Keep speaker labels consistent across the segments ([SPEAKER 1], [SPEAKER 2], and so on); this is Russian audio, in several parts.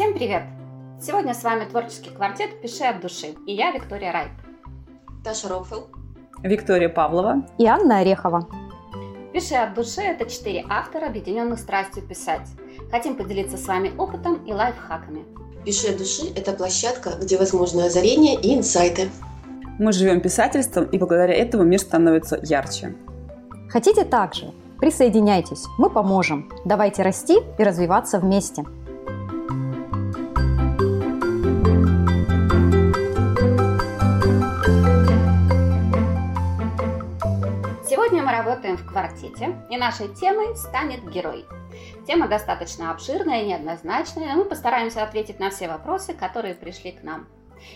[SPEAKER 1] Всем привет! Сегодня с вами творческий квартет «Пиши от души» и я, Виктория Райт.
[SPEAKER 2] Таша Рофел.
[SPEAKER 3] Виктория Павлова.
[SPEAKER 4] И Анна Орехова.
[SPEAKER 1] «Пиши от души» — это четыре автора, объединенных страстью писать. Хотим поделиться с вами опытом и лайфхаками.
[SPEAKER 2] «Пиши от души» — это площадка, где возможны озарения и инсайты.
[SPEAKER 3] Мы живем писательством, и благодаря этому мир становится ярче.
[SPEAKER 4] Хотите так же? Присоединяйтесь, мы поможем. Давайте расти и развиваться вместе.
[SPEAKER 1] Работаем в квартете, и нашей темой станет герой. Тема достаточно обширная и неоднозначная, но мы постараемся ответить на все вопросы, которые пришли к нам.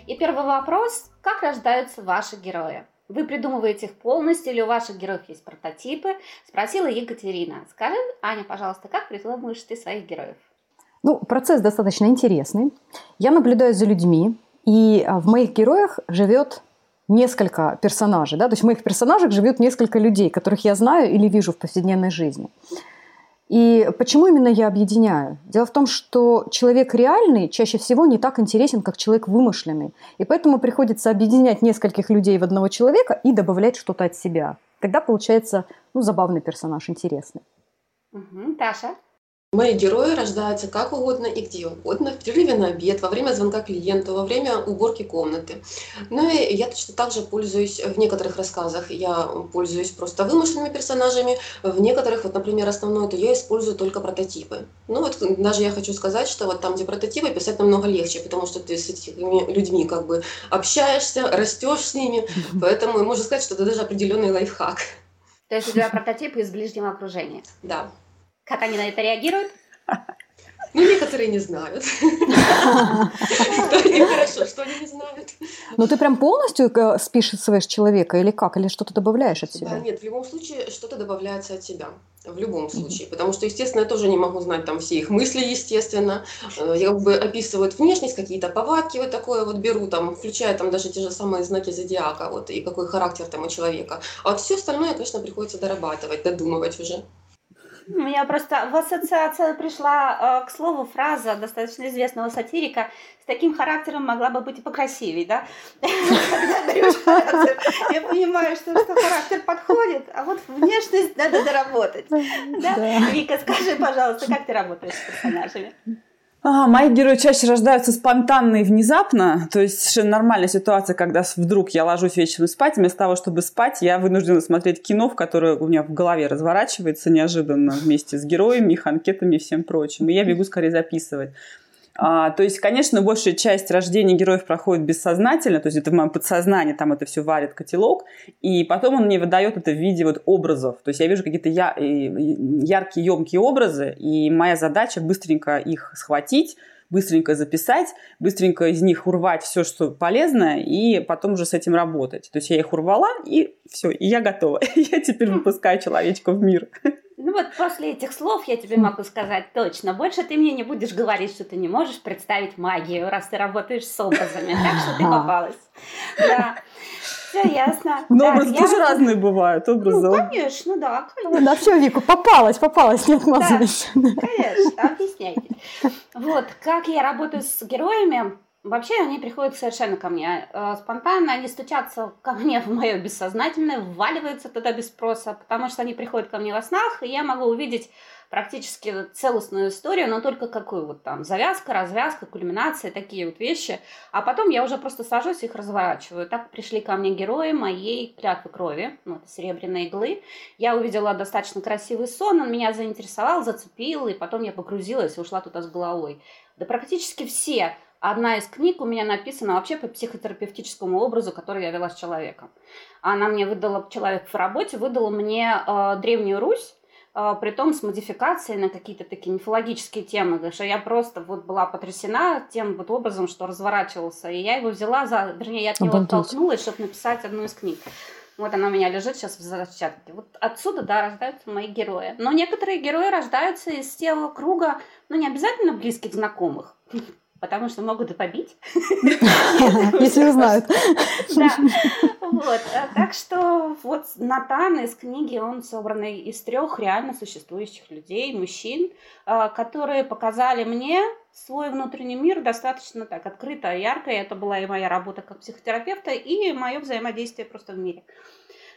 [SPEAKER 1] И первый вопрос – как рождаются ваши герои? Вы придумываете их полностью или у ваших героев есть прототипы? Спросила Екатерина. Скажи, Аня, пожалуйста, как придумываешь ты своих героев?
[SPEAKER 4] Ну, процесс достаточно интересный. Я наблюдаю за людьми, и а, в моих героях живет несколько персонажей. Да? То есть в моих персонажах живет несколько людей, которых я знаю или вижу в повседневной жизни. И почему именно я объединяю? Дело в том, что человек реальный чаще всего не так интересен, как человек вымышленный. И поэтому приходится объединять нескольких людей в одного человека и добавлять что-то от себя. Тогда получается ну, забавный персонаж, интересный.
[SPEAKER 1] Угу. Таша?
[SPEAKER 2] Мои герои рождаются как угодно и где угодно, в перерыве на обед, во время звонка клиенту, во время уборки комнаты. Ну и я точно так же пользуюсь в некоторых рассказах, я пользуюсь просто вымышленными персонажами, в некоторых, вот, например, основное, то я использую только прототипы. Ну вот даже я хочу сказать, что вот там, где прототипы, писать намного легче, потому что ты с этими людьми как бы общаешься, растешь с ними, поэтому можно сказать, что это даже определенный лайфхак.
[SPEAKER 1] То есть у тебя прототипы из ближнего окружения?
[SPEAKER 2] Да.
[SPEAKER 1] Как они на это реагируют?
[SPEAKER 2] Ну, некоторые не знают. Хорошо, что они не знают.
[SPEAKER 4] Ну, ты прям полностью э, списываешь человека или как? Или что-то добавляешь от себя?
[SPEAKER 2] Нет, в любом случае что-то добавляется от себя. В любом случае. Потому что, естественно, я тоже не могу знать там все их мысли, естественно. Э, я как бы описываю внешность, какие-то повадки вот такое вот беру, там, включая там даже те же самые знаки зодиака, вот, и какой характер там у человека. А вот все остальное, конечно, приходится дорабатывать, додумывать уже.
[SPEAKER 1] У меня просто в ассоциацию пришла э, к слову фраза достаточно известного сатирика с таким характером могла бы быть и покрасивее, да? Я понимаю, что, что характер подходит, а вот внешность надо доработать. Да? Вика, скажи, пожалуйста, как ты работаешь с персонажами?
[SPEAKER 3] А, мои герои чаще рождаются спонтанно и внезапно. То есть совершенно нормальная ситуация, когда вдруг я ложусь вечером спать, вместо того, чтобы спать, я вынуждена смотреть кино, в которое у меня в голове разворачивается неожиданно вместе с героями, их анкетами и всем прочим. И я бегу скорее записывать. А, то есть, конечно, большая часть рождения героев проходит бессознательно, то есть это в моем подсознании, там это все варит котелок, и потом он мне выдает это в виде вот образов. То есть я вижу какие-то я, яркие, емкие образы, и моя задача быстренько их схватить, быстренько записать, быстренько из них урвать все, что полезное, и потом уже с этим работать. То есть я их урвала, и все, и я готова. Я теперь выпускаю человечка в мир.
[SPEAKER 1] Ну вот после этих слов я тебе могу сказать точно. Больше ты мне не будешь говорить, что ты не можешь представить магию, раз ты работаешь с образами. Так что ты попалась. Да. Все ясно.
[SPEAKER 3] Но так, образы я... тоже разные бывают. Образы.
[SPEAKER 1] Ну, конечно, да. Конечно.
[SPEAKER 4] Да, все, Вику, попалась, попалась, не отмазывайся.
[SPEAKER 1] Да, конечно, объясняйте. Вот, как я работаю с героями, Вообще они приходят совершенно ко мне э, спонтанно, они стучатся ко мне в мое бессознательное, вваливаются туда без спроса, потому что они приходят ко мне во снах, и я могу увидеть практически целостную историю, но только какую вот там завязка, развязка, кульминация, такие вот вещи. А потом я уже просто сажусь и их разворачиваю. Так пришли ко мне герои моей клятвы крови, ну, это серебряные иглы. Я увидела достаточно красивый сон, он меня заинтересовал, зацепил, и потом я погрузилась и ушла туда с головой. Да практически все Одна из книг у меня написана вообще по психотерапевтическому образу, который я вела с человеком. Она мне выдала, человек в работе выдала мне э, Древнюю Русь, э, при том с модификацией на какие-то такие мифологические темы, что я просто вот была потрясена тем вот образом, что разворачивался, и я его взяла, за, вернее, я от него Обалдеть. оттолкнулась, чтобы написать одну из книг. Вот она у меня лежит сейчас в зачатке. Вот отсюда, да, рождаются мои герои. Но некоторые герои рождаются из того круга, ну, не обязательно близких знакомых потому что могут и побить.
[SPEAKER 4] Если узнают.
[SPEAKER 1] Да. Вот. Так что вот Натан из книги, он собранный из трех реально существующих людей, мужчин, а, которые показали мне свой внутренний мир достаточно так открыто, ярко. Это была и моя работа как психотерапевта, и мое взаимодействие просто в мире.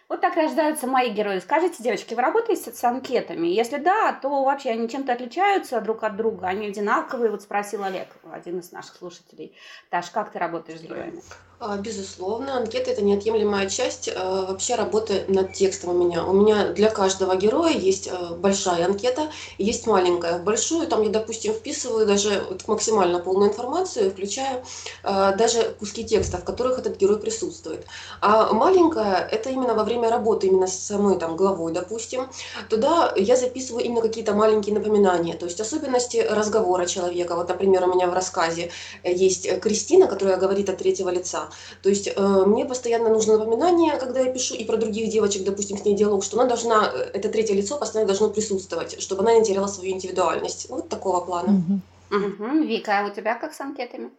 [SPEAKER 1] Вот так рождаются мои герои. Скажите, девочки, вы работаете с анкетами? Если да, то вообще они чем-то отличаются друг от друга? Они одинаковые? Вот спросил Олег, один из наших слушателей. Таш, как ты работаешь с героями?
[SPEAKER 2] А, безусловно, анкета – это неотъемлемая часть э, вообще работы над текстом у меня. У меня для каждого героя есть э, большая анкета есть маленькая. В большую там я, допустим, вписываю даже максимально полную информацию, включая э, даже куски текста, в которых этот герой присутствует. А маленькая – это именно во время работы, именно с самой там главой, допустим. Туда я записываю именно какие-то маленькие напоминания, то есть особенности разговора человека. Вот, например, у меня в рассказе есть Кристина, которая говорит от третьего лица. То есть э, мне постоянно нужно напоминание, когда я пишу, и про других девочек, допустим, с ней диалог, что она должна, э, это третье лицо постоянно должно присутствовать, чтобы она не теряла свою индивидуальность. Вот такого плана.
[SPEAKER 1] Угу. Угу. Вика, а у тебя как с анкетами?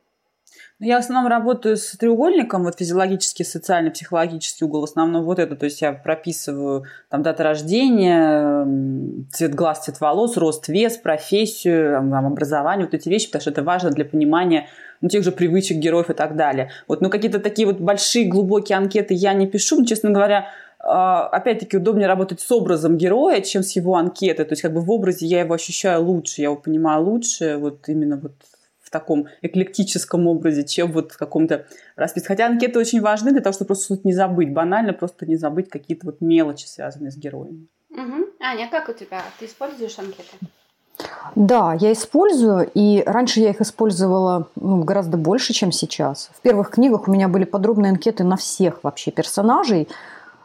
[SPEAKER 3] Ну, я в основном работаю с треугольником, вот физиологический, социальный, психологический угол, в основном вот это, то есть я прописываю там дата рождения, цвет глаз, цвет волос, рост, вес, профессию, там, образование, вот эти вещи, потому что это важно для понимания ну, тех же привычек героев и так далее. Вот, но какие-то такие вот большие, глубокие анкеты я не пишу, но, честно говоря, а, опять-таки удобнее работать с образом героя, чем с его анкетой. То есть как бы в образе я его ощущаю лучше, я его понимаю лучше, вот именно вот в таком эклектическом образе, чем вот в каком-то расписке. Хотя анкеты очень важны для того, чтобы просто не забыть, банально просто не забыть какие-то вот мелочи, связанные с героями.
[SPEAKER 1] Угу. Аня, как у тебя? Ты используешь анкеты?
[SPEAKER 4] Да, я использую, и раньше я их использовала ну, гораздо больше, чем сейчас. В первых книгах у меня были подробные анкеты на всех вообще персонажей.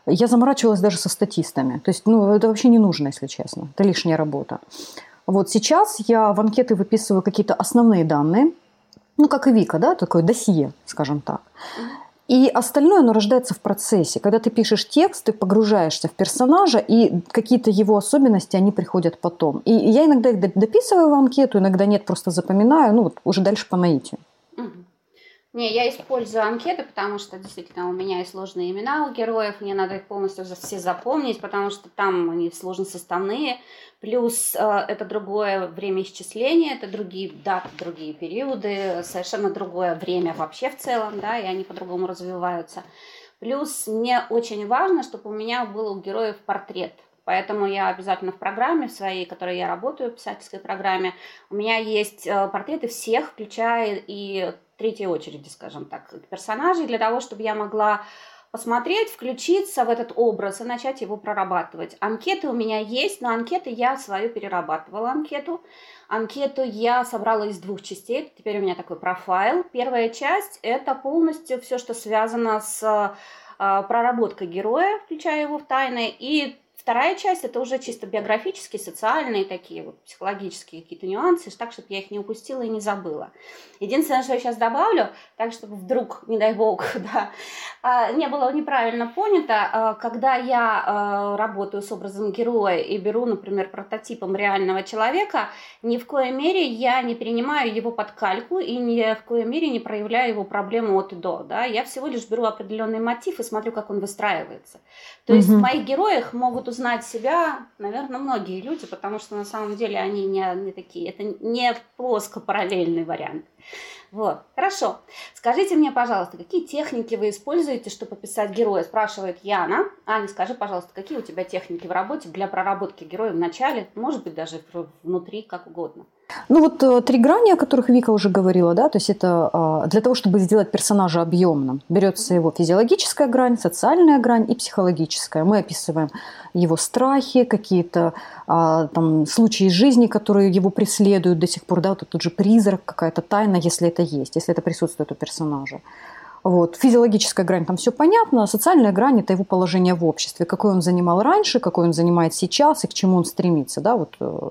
[SPEAKER 4] Я заморачивалась даже со статистами. То есть, ну, это вообще не нужно, если честно. Это лишняя работа. Вот сейчас я в анкеты выписываю какие-то основные данные, ну, как и Вика, да, такое досье, скажем так. И остальное, оно рождается в процессе. Когда ты пишешь текст, ты погружаешься в персонажа, и какие-то его особенности, они приходят потом. И я иногда их дописываю в анкету, иногда нет, просто запоминаю, ну, вот уже дальше по наитию.
[SPEAKER 1] Не, я использую анкеты, потому что действительно у меня и сложные имена у героев, мне надо их полностью все запомнить, потому что там они сложно составные, плюс э, это другое время исчисления, это другие даты, другие периоды, совершенно другое время вообще в целом, да, и они по-другому развиваются. Плюс мне очень важно, чтобы у меня был у героев портрет, Поэтому я обязательно в программе своей, в которой я работаю, в писательской программе, у меня есть э, портреты всех, включая и третьей очереди, скажем так, персонажей, для того, чтобы я могла посмотреть, включиться в этот образ и начать его прорабатывать. Анкеты у меня есть, но анкеты я свою перерабатывала анкету. Анкету я собрала из двух частей. Теперь у меня такой профайл. Первая часть – это полностью все, что связано с э, проработкой героя, включая его в тайны, и Вторая часть это уже чисто биографические, социальные такие вот психологические какие-то нюансы, так, чтобы я их не упустила и не забыла. Единственное, что я сейчас добавлю, так, чтобы вдруг, не дай бог, да, а, не было неправильно понято, а, когда я а, работаю с образом героя и беру, например, прототипом реального человека, ни в коей мере я не перенимаю его под кальку и ни в коей мере не проявляю его проблему от и до. Да? Я всего лишь беру определенный мотив и смотрю, как он выстраивается. То есть в моих героях могут узнать себя, наверное, многие люди, потому что на самом деле они не, не такие. Это не плоско параллельный вариант. Вот, хорошо. Скажите мне, пожалуйста, какие техники вы используете, чтобы писать героя? Спрашивает Яна. Аня, скажи, пожалуйста, какие у тебя техники в работе для проработки героя в начале, может быть, даже внутри, как угодно?
[SPEAKER 4] Ну вот э, три грани, о которых Вика уже говорила, да, то есть это а, для того, чтобы сделать персонажа объемным, берется его физиологическая грань, социальная грань и психологическая. Мы описываем его страхи, какие-то а, там случаи жизни, которые его преследуют до сих пор, да, вот тот же призрак, какая-то тайна, если это есть, если это присутствует у персонажа. Вот. Физиологическая грань там все понятно, социальная грань это его положение в обществе, какой он занимал раньше, какой он занимает сейчас и к чему он стремится, да, вот э,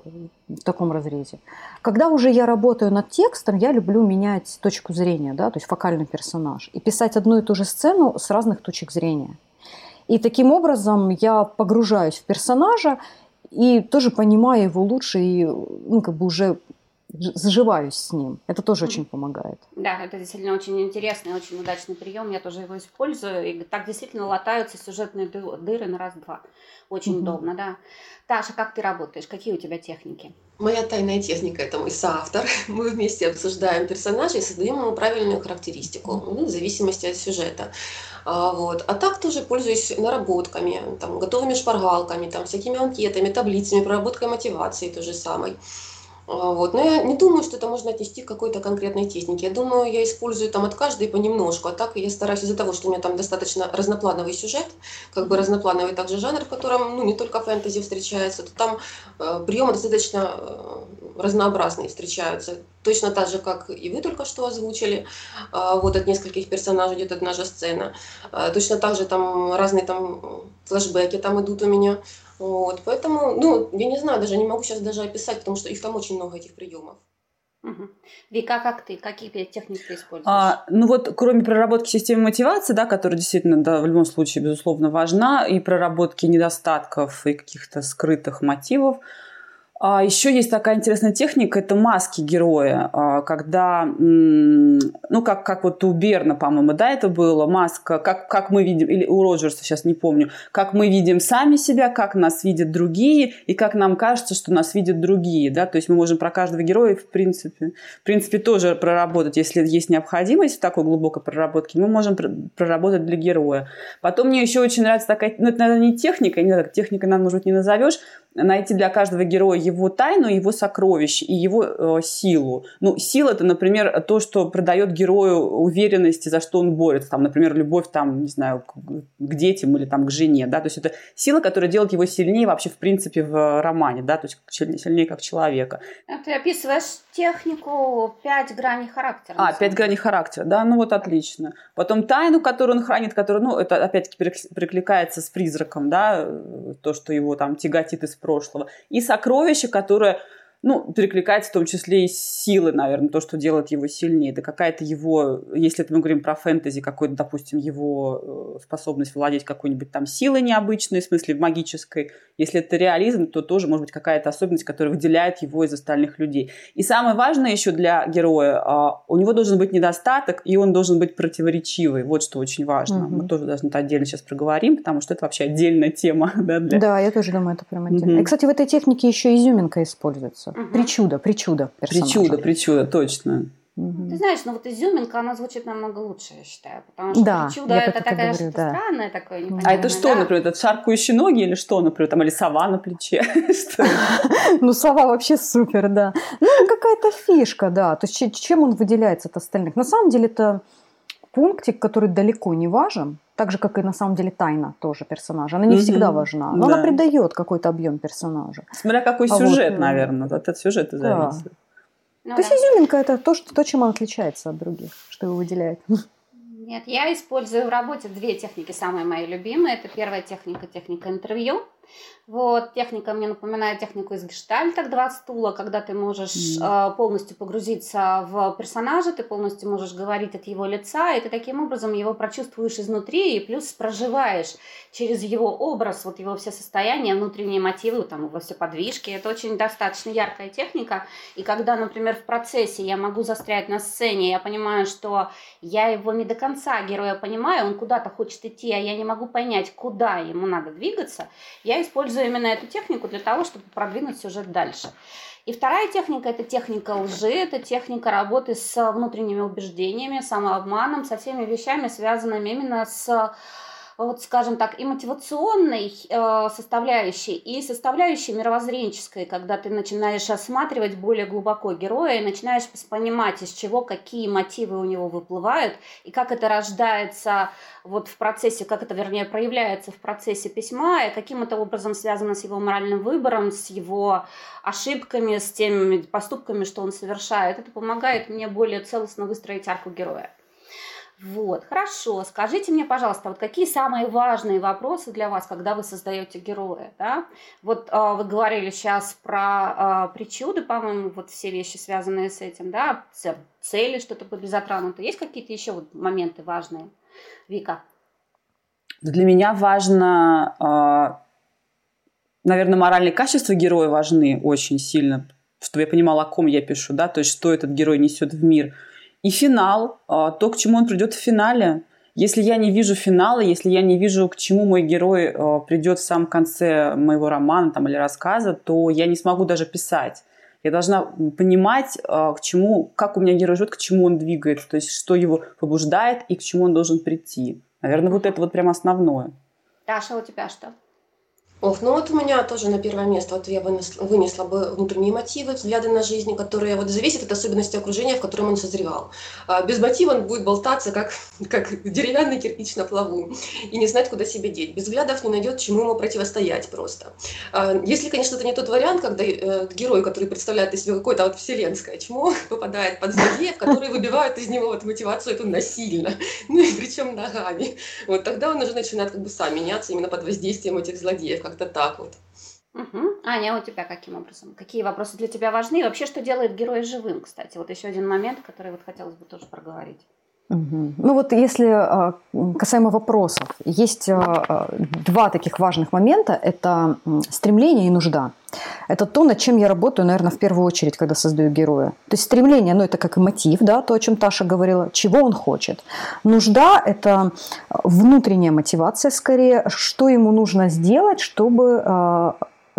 [SPEAKER 4] в таком разрезе. Когда уже я работаю над текстом, я люблю менять точку зрения, да, то есть фокальный персонаж, и писать одну и ту же сцену с разных точек зрения. И таким образом я погружаюсь в персонажа и тоже понимаю его лучше и ну, как бы уже заживаюсь с ним. Это тоже очень помогает.
[SPEAKER 1] Да, это действительно очень интересный, очень удачный прием. Я тоже его использую. И так действительно латаются сюжетные дыры на раз-два. Очень удобно, да. Таша, как ты работаешь? Какие у тебя техники?
[SPEAKER 2] Моя тайная техника – это мой соавтор. Мы вместе обсуждаем персонажа и создаем ему правильную характеристику, ну, в зависимости от сюжета. А, вот. а так тоже пользуюсь наработками, там, готовыми шпаргалками, там, всякими анкетами, таблицами, проработкой мотивации той же самой. А, вот. Но я не думаю, что это можно отнести к какой-то конкретной технике. Я думаю, я использую там от каждой понемножку. А так я стараюсь из-за того, что у меня там достаточно разноплановый сюжет, как бы разноплановый также жанр, в котором ну, не только фэнтези встречается, то там э, приемы достаточно э, разнообразные встречаются. Точно так же, как и вы только что озвучили, э, вот от нескольких персонажей идет одна же сцена. Э, точно так же там разные там флешбеки там идут у меня. Вот, поэтому, ну, я не знаю, даже не могу сейчас даже описать, потому что их там очень много, этих приемов.
[SPEAKER 1] Угу. Вика, как ты? Какие техники ты используешь?
[SPEAKER 3] А, ну вот, кроме проработки системы мотивации, да, которая действительно, да, в любом случае, безусловно, важна, и проработки недостатков и каких-то скрытых мотивов, а еще есть такая интересная техника, это маски героя, а, когда, ну, как, как вот у Берна, по-моему, да, это было, маска, как, как мы видим, или у Роджерса, сейчас не помню, как мы видим сами себя, как нас видят другие, и как нам кажется, что нас видят другие, да, то есть мы можем про каждого героя, в принципе, в принципе, тоже проработать, если есть необходимость в такой глубокой проработке, мы можем проработать для героя. Потом мне еще очень нравится такая, ну, это, наверное, не техника, не знаю, техника, нам, может быть, не назовешь, найти для каждого героя его тайну, его сокровищ и его э, силу. Ну, сила это, например, то, что придает герою уверенности, за что он борется. Там, например, любовь там, не знаю, к, к детям или там к жене, да. То есть это сила, которая делает его сильнее вообще в принципе в романе, да, то есть сильнее как человека.
[SPEAKER 1] Ты описываешь технику пять граней характера.
[SPEAKER 3] А, пять граней характера, да, ну вот отлично. Потом тайну, которую он хранит, которую, ну, это опять-таки прикликается с призраком, да, то, что его там тяготит из прошлого. И сокровище, которое ну, перекликается в том числе и силы, наверное, то, что делает его сильнее. Это какая-то его, если это мы говорим про фэнтези, какой-то, допустим, его э, способность владеть какой-нибудь там силой необычной, в смысле магической. Если это реализм, то тоже может быть какая-то особенность, которая выделяет его из остальных людей. И самое важное еще для героя, а, у него должен быть недостаток, и он должен быть противоречивый. Вот что очень важно. Угу. Мы тоже должны это отдельно сейчас проговорим, потому что это вообще отдельная тема. Да, для...
[SPEAKER 4] да я тоже думаю, это прям отдельно. Угу. И, кстати, в этой технике еще изюминка используется. Угу. Причуда, причуда
[SPEAKER 3] персонажа. Причуда, причуда, точно.
[SPEAKER 1] Угу. Ты знаешь, ну вот изюминка, она звучит намного лучше, я считаю. Потому что да, причуда это такая что-то да. странное такое,
[SPEAKER 3] А это что, да? например, это шаркающие ноги или что, например, там, или сова на плече?
[SPEAKER 4] Ну, сова вообще супер, да. Ну, какая-то фишка, да. То есть чем он выделяется от остальных? На самом деле это пунктик, который далеко не важен, так же, как и на самом деле тайна тоже персонажа. Она не угу. всегда важна, но да. она придает какой-то объем персонажа.
[SPEAKER 3] Смотря какой а сюжет, вот, наверное, от этого сюжета да. зависит.
[SPEAKER 4] Ну, то есть да. изюминка это то, что, то, чем он отличается от других, что его выделяет.
[SPEAKER 1] Нет, я использую в работе две техники, самые мои любимые. Это первая техника, техника интервью. Вот, техника мне напоминает технику из гештальта, два стула, когда ты можешь mm. э, полностью погрузиться в персонажа, ты полностью можешь говорить от его лица, и ты таким образом его прочувствуешь изнутри, и плюс проживаешь через его образ, вот его все состояния, внутренние мотивы, там его все подвижки. Это очень достаточно яркая техника. И когда, например, в процессе я могу застрять на сцене, я понимаю, что я его не до конца героя понимаю, он куда-то хочет идти, а я не могу понять, куда ему надо двигаться, я использую именно эту технику для того, чтобы продвинуть сюжет дальше. И вторая техника – это техника лжи, это техника работы с внутренними убеждениями, самообманом, со всеми вещами, связанными именно с вот, скажем так, и мотивационной э, составляющей, и составляющей мировоззренческой, когда ты начинаешь осматривать более глубоко героя и начинаешь понимать, из чего какие мотивы у него выплывают, и как это рождается вот в процессе, как это, вернее, проявляется в процессе письма, и каким это образом связано с его моральным выбором, с его ошибками, с теми поступками, что он совершает. Это помогает мне более целостно выстроить арку героя. Вот, хорошо. Скажите мне, пожалуйста, вот какие самые важные вопросы для вас, когда вы создаете героя, да? Вот э, вы говорили сейчас про э, причуды, по-моему, вот все вещи, связанные с этим, да? Цели, что-то были затронуты. Есть какие-то еще вот моменты важные? Вика?
[SPEAKER 3] Для меня важно, э, наверное, моральные качества героя важны очень сильно, чтобы я понимала, о ком я пишу, да, то есть что этот герой несет в мир – и финал, а, то, к чему он придет в финале. Если я не вижу финала, если я не вижу, к чему мой герой а, придет в самом конце моего романа там, или рассказа, то я не смогу даже писать. Я должна понимать, а, к чему, как у меня герой живет, к чему он двигается, то есть что его побуждает и к чему он должен прийти. Наверное, вот это вот прям основное.
[SPEAKER 1] Даша, у тебя что?
[SPEAKER 2] Ох, ну вот у меня тоже на первое место вот я вынесла, вынесла бы внутренние мотивы, взгляды на жизнь, которые вот зависят от особенностей окружения, в котором он созревал. А без мотива он будет болтаться, как, как деревянный кирпич на плаву, и не знать, куда себя деть. Без взглядов не найдет, чему ему противостоять просто. А, если, конечно, это не тот вариант, когда э, герой, который представляет из себя какое-то вот вселенское чмо, попадает под злодеев, которые выбивают из него вот мотивацию эту насильно, ну и причем ногами. Вот тогда он уже начинает как бы сам меняться именно под воздействием этих злодеев, как-то так вот.
[SPEAKER 1] Угу. Аня, а у тебя каким образом? Какие вопросы для тебя важны? И вообще, что делает героя живым, кстати? Вот еще один момент, который вот хотелось бы тоже проговорить.
[SPEAKER 4] Угу. Ну вот если а, касаемо вопросов, есть а, два таких важных момента. Это стремление и нужда. Это то, над чем я работаю, наверное, в первую очередь, когда создаю героя. То есть стремление, ну это как и мотив, да, то, о чем Таша говорила, чего он хочет. Нужда – это внутренняя мотивация скорее, что ему нужно сделать, чтобы а,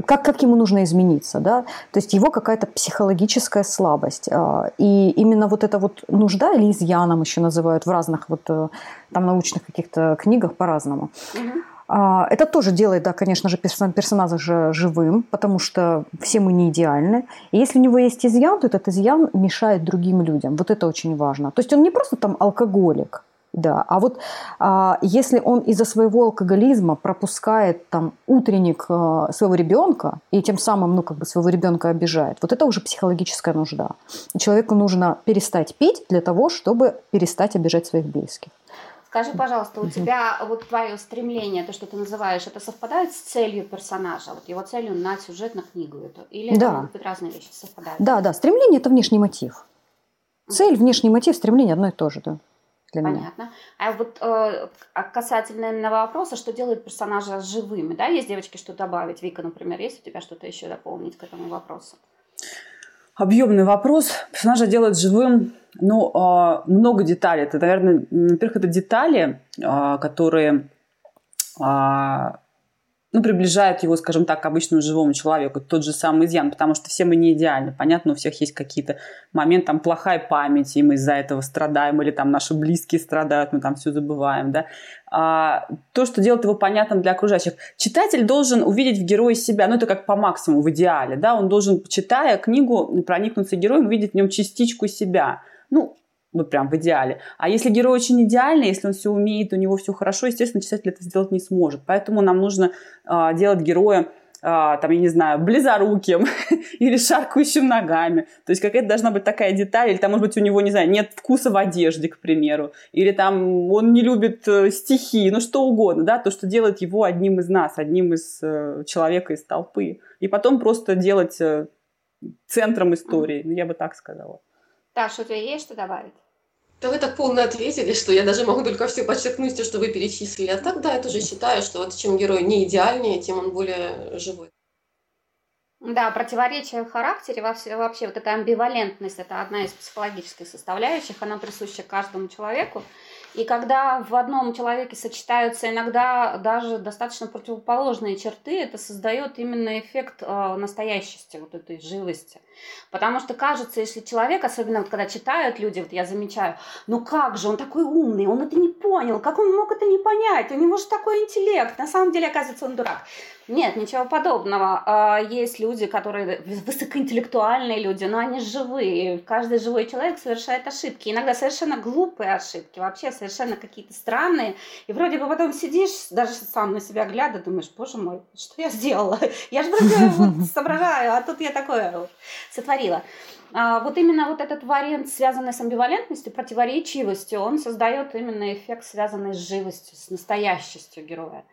[SPEAKER 4] как, как ему нужно измениться, да, то есть его какая-то психологическая слабость. А, и именно вот эта вот нужда или изъяном еще называют в разных вот э, там научных каких-то книгах по-разному. А, это тоже делает, да, конечно же, персонажа же живым, потому что все мы не идеальны. И если у него есть изъян, то этот изъян мешает другим людям. Вот это очень важно. То есть он не просто там алкоголик, да, а вот а, если он из-за своего алкоголизма пропускает там утренник а, своего ребенка и тем самым, ну, как бы своего ребенка обижает, вот это уже психологическая нужда. И человеку нужно перестать пить для того, чтобы перестать обижать своих близких.
[SPEAKER 1] Скажи, пожалуйста, у тебя вот твое стремление, то, что ты называешь, это совпадает с целью персонажа, вот его целью на сюжет, на книгу эту? Или да. это могут быть разные вещи совпадают?
[SPEAKER 4] Да, да, стремление – это внешний мотив. Цель, внешний мотив, стремление одно и то же, да
[SPEAKER 1] для Понятно. меня. Понятно. А вот э, а касательно именно вопроса, что делает персонажа живыми, да, есть девочки, что добавить? Вика, например, есть у тебя что-то еще дополнить к этому вопросу?
[SPEAKER 3] Объемный вопрос. Персонажа делает живым, ну, э, много деталей. Это, наверное, во-первых, это детали, э, которые э, ну, приближает его, скажем так, к обычному живому человеку. Тот же самый изъян, потому что все мы не идеальны. Понятно, у всех есть какие-то моменты, там, плохая память, и мы из-за этого страдаем, или там наши близкие страдают, мы там все забываем, да. А, то, что делает его понятным для окружающих. Читатель должен увидеть в герое себя, ну, это как по максимуму в идеале, да, он должен, читая книгу, проникнуться героем, увидеть в нем частичку себя. Ну, ну, прям в идеале. А если герой очень идеальный, если он все умеет, у него все хорошо, естественно, читатель это сделать не сможет. Поэтому нам нужно э, делать героя Uh, там, я не знаю, близоруким или шаркающим ногами. То есть какая-то должна быть такая деталь, или там, может быть, у него, не знаю, нет вкуса в одежде, к примеру, или там он не любит э, стихи, ну что угодно, да, то, что делает его одним из нас, одним из э, человека из толпы. И потом просто делать э, центром истории, ну, я бы так сказала.
[SPEAKER 1] Таша, у тебя есть что добавить?
[SPEAKER 2] Да вы так полно ответили, что я даже могу только все подчеркнуть, то, что вы перечислили. А так, да, я тоже считаю, что вот чем герой не идеальнее, тем он более живой.
[SPEAKER 1] Да, противоречие в характере, вообще, вообще вот эта амбивалентность, это одна из психологических составляющих, она присуща каждому человеку. И когда в одном человеке сочетаются иногда даже достаточно противоположные черты, это создает именно эффект э, настоящести, вот этой живости. Потому что кажется, если человек, особенно вот когда читают люди, вот я замечаю, ну как же, он такой умный, он это не понял, как он мог это не понять, у него же такой интеллект, на самом деле, оказывается, он дурак. Нет, ничего подобного. А, есть люди, которые высокоинтеллектуальные люди, но они живые. Каждый живой человек совершает ошибки. Иногда совершенно глупые ошибки, вообще совершенно какие-то странные. И вроде бы потом сидишь, даже сам на себя глядя, думаешь, боже мой, что я сделала? Я же вроде вот соображаю, а тут я такое сотворила. А, вот именно вот этот вариант, связанный с амбивалентностью, противоречивостью, он создает именно эффект, связанный с живостью, с настоящестью героя.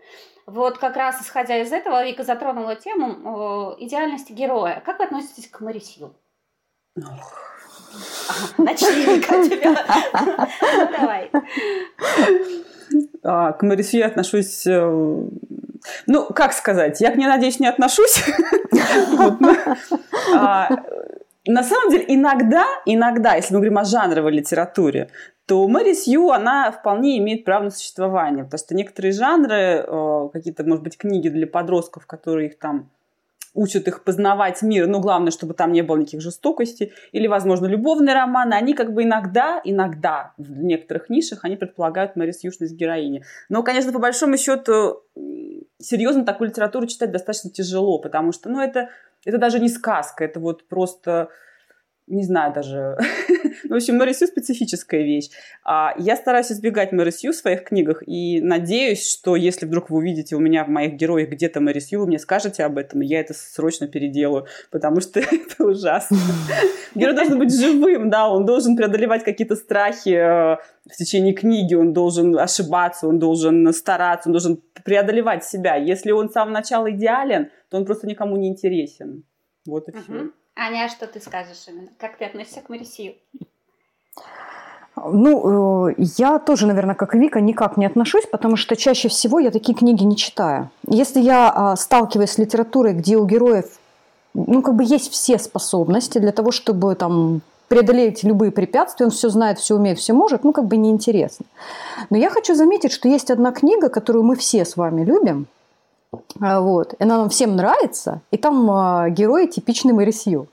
[SPEAKER 1] Вот как раз исходя из этого, Вика затронула тему идеальности героя. Как вы относитесь к Марисью? Начни, как тебя. Ну, давай.
[SPEAKER 3] А, к Марисью я отношусь... Э, ну, как сказать, я к ней, надеюсь, не отношусь. На самом деле, иногда, иногда, если мы говорим о жанровой литературе, то Мэри Сью, она вполне имеет право на существование, потому что некоторые жанры, э, какие-то, может быть, книги для подростков, которые их там учат их познавать мир, но главное, чтобы там не было никаких жестокостей, или, возможно, любовные романы, они как бы иногда, иногда в некоторых нишах они предполагают Мэри Сьюшность героини. Но, конечно, по большому счету, серьезно такую литературу читать достаточно тяжело, потому что, ну, это, это даже не сказка, это вот просто не знаю даже. в общем, Мэри Сью специфическая вещь. А я стараюсь избегать Мэри Сью в своих книгах и надеюсь, что если вдруг вы увидите у меня в моих героях где-то Мэри Сью, вы мне скажете об этом, и я это срочно переделаю, потому что это ужасно. Герой должен быть живым, да, он должен преодолевать какие-то страхи э, в течение книги, он должен ошибаться, он должен стараться, он должен преодолевать себя. Если он с самого начала идеален, то он просто никому не интересен. Вот и все.
[SPEAKER 1] Аня, а что ты скажешь именно? Как ты относишься к Марисию?
[SPEAKER 4] Ну, э, я тоже, наверное, как Вика, никак не отношусь, потому что чаще всего я такие книги не читаю. Если я а, сталкиваюсь с литературой, где у героев, ну, как бы есть все способности для того, чтобы там преодолеть любые препятствия, он все знает, все умеет, все может, ну, как бы неинтересно. Но я хочу заметить, что есть одна книга, которую мы все с вами любим – вот. И она нам всем нравится. И там э, герои типичный Мэри Сью.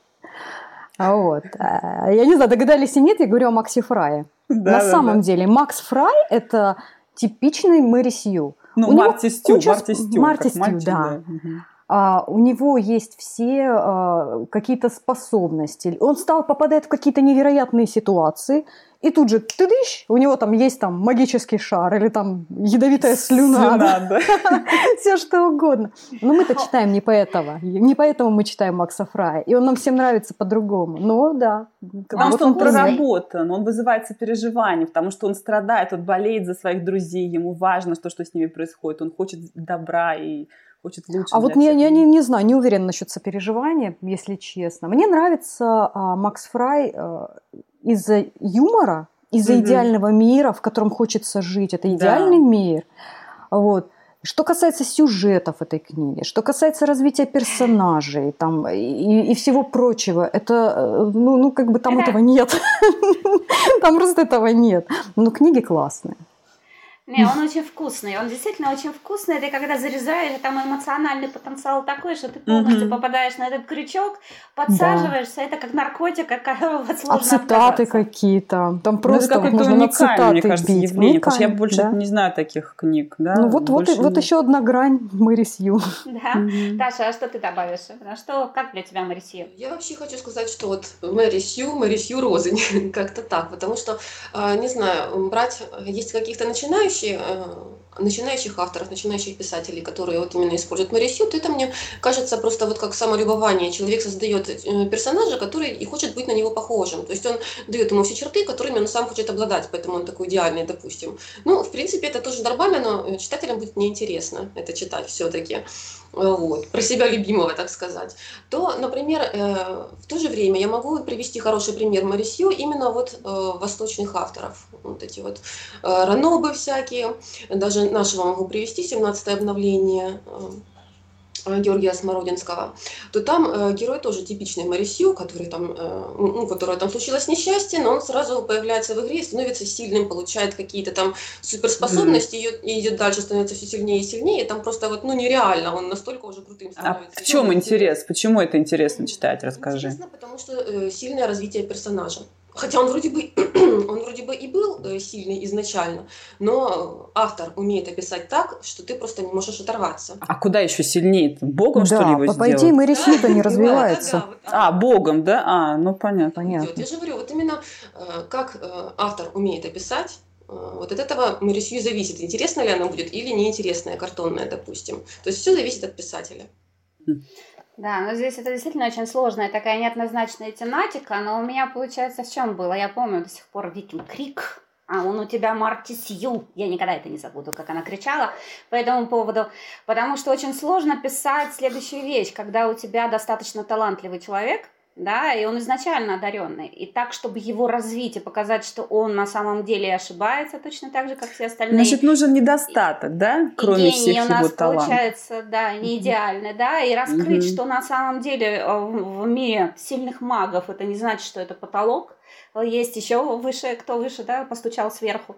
[SPEAKER 4] А вот. А, я не знаю, догадались или нет, я говорю о Максе Фрае. Да, На да, самом да. деле, Макс Фрай – это типичный Мэри Сью.
[SPEAKER 3] Ну, Марти Стю, куча... Марти Стю.
[SPEAKER 4] Марти Стю, мальчик, да. да. А, у него есть все а, какие-то способности. Он стал попадает в какие-то невероятные ситуации, и тут же тыдыщ, у него там есть там магический шар или там ядовитая слюна. слюна да. Все что угодно. Но мы-то читаем не поэтому. Не поэтому мы читаем Макса Фрая. И он нам всем нравится по-другому. Но да.
[SPEAKER 3] Потому что он, проработан, он вызывает сопереживание, потому что он страдает, он болеет за своих друзей, ему важно то, что с ними происходит. Он хочет добра и хочет лучше.
[SPEAKER 4] А вот я, я не, не знаю, не уверена насчет сопереживания, если честно. Мне нравится а, Макс Фрай а, из-за юмора, из-за mm идеального мира, в котором хочется жить. Это идеальный да. мир. Вот. Что касается сюжетов этой книги, что касается развития персонажей там, и, и всего прочего, это, э, ну, ну как бы там этого нет. Там просто этого нет. Но книги классные.
[SPEAKER 1] Не, он очень вкусный, он действительно очень вкусный. Ты когда зарезаешь, там эмоциональный потенциал такой, что ты полностью mm-hmm. попадаешь на этот крючок, подсаживаешься, да. это как наркотик, как
[SPEAKER 4] А цитаты какие-то, там ну, просто ну, можно на цитаты мне кажется, бить.
[SPEAKER 3] Явление, потому что я больше да. не знаю таких книг. Да?
[SPEAKER 4] Ну вот, вот, вот еще одна грань Мэри Сью.
[SPEAKER 1] Да. Mm-hmm. Даша, а что ты добавишь? А что, как для тебя Мэри Сью?
[SPEAKER 2] Я вообще хочу сказать, что вот Мэри Сью, Мэри Сью Розы, как-то так, потому что, а, не знаю, брать, есть каких-то начинающих начинающие, э, начинающих авторов, начинающих писателей, которые вот именно используют Марисют, это мне кажется просто вот как самолюбование. Человек создает э, персонажа, который и хочет быть на него похожим. То есть он дает ему все черты, которыми он сам хочет обладать, поэтому он такой идеальный, допустим. Ну, в принципе, это тоже нормально, но читателям будет неинтересно это читать все-таки вот, про себя любимого, так сказать, то, например, э, в то же время я могу привести хороший пример Марисью именно вот э, восточных авторов. Вот эти вот э, ранобы всякие, даже нашего могу привести, 17 обновление, Э, Георгия Смородинского, то там э, герой тоже типичный Марисью, который там, э, ну, у которого там случилось несчастье, но он сразу появляется в игре, становится сильным, получает какие-то там суперспособности, mm. и идет дальше, становится все сильнее и сильнее, и там просто вот, ну, нереально, он настолько уже крутым
[SPEAKER 3] а становится. А в чем интерес? Почему это интересно читать? Расскажи.
[SPEAKER 2] Интересно, потому что э, сильное развитие персонажа. Хотя он вроде бы, он вроде бы и был э, сильный изначально, но автор умеет описать так, что ты просто не можешь оторваться.
[SPEAKER 3] А куда еще сильнее? Богом, да, что ли, его
[SPEAKER 4] по, по идее, Мэри Сьюта не развивается.
[SPEAKER 3] А, Богом, да? А, ну понятно. понятно.
[SPEAKER 2] Я же говорю, вот именно э, как э, автор умеет описать, вот от этого Мэри Сью зависит, интересно ли она будет или неинтересная, картонная, допустим. То есть все зависит от писателя.
[SPEAKER 1] Да, но здесь это действительно очень сложная такая неоднозначная тематика, но у меня получается в чем было? Я помню до сих пор Викинг Крик, а он у тебя Марти Сью. Я никогда это не забуду, как она кричала по этому поводу. Потому что очень сложно писать следующую вещь, когда у тебя достаточно талантливый человек, да, и он изначально одаренный. И так, чтобы его развить и показать, что он на самом деле ошибается точно так же, как все остальные.
[SPEAKER 3] Значит, нужен недостаток, и, да, кроме и всех у нас талантов.
[SPEAKER 1] получается, да, не идеальный, да, и раскрыть, угу. что на самом деле э, в мире сильных магов это не значит, что это потолок, есть еще выше, кто выше, да, постучал сверху.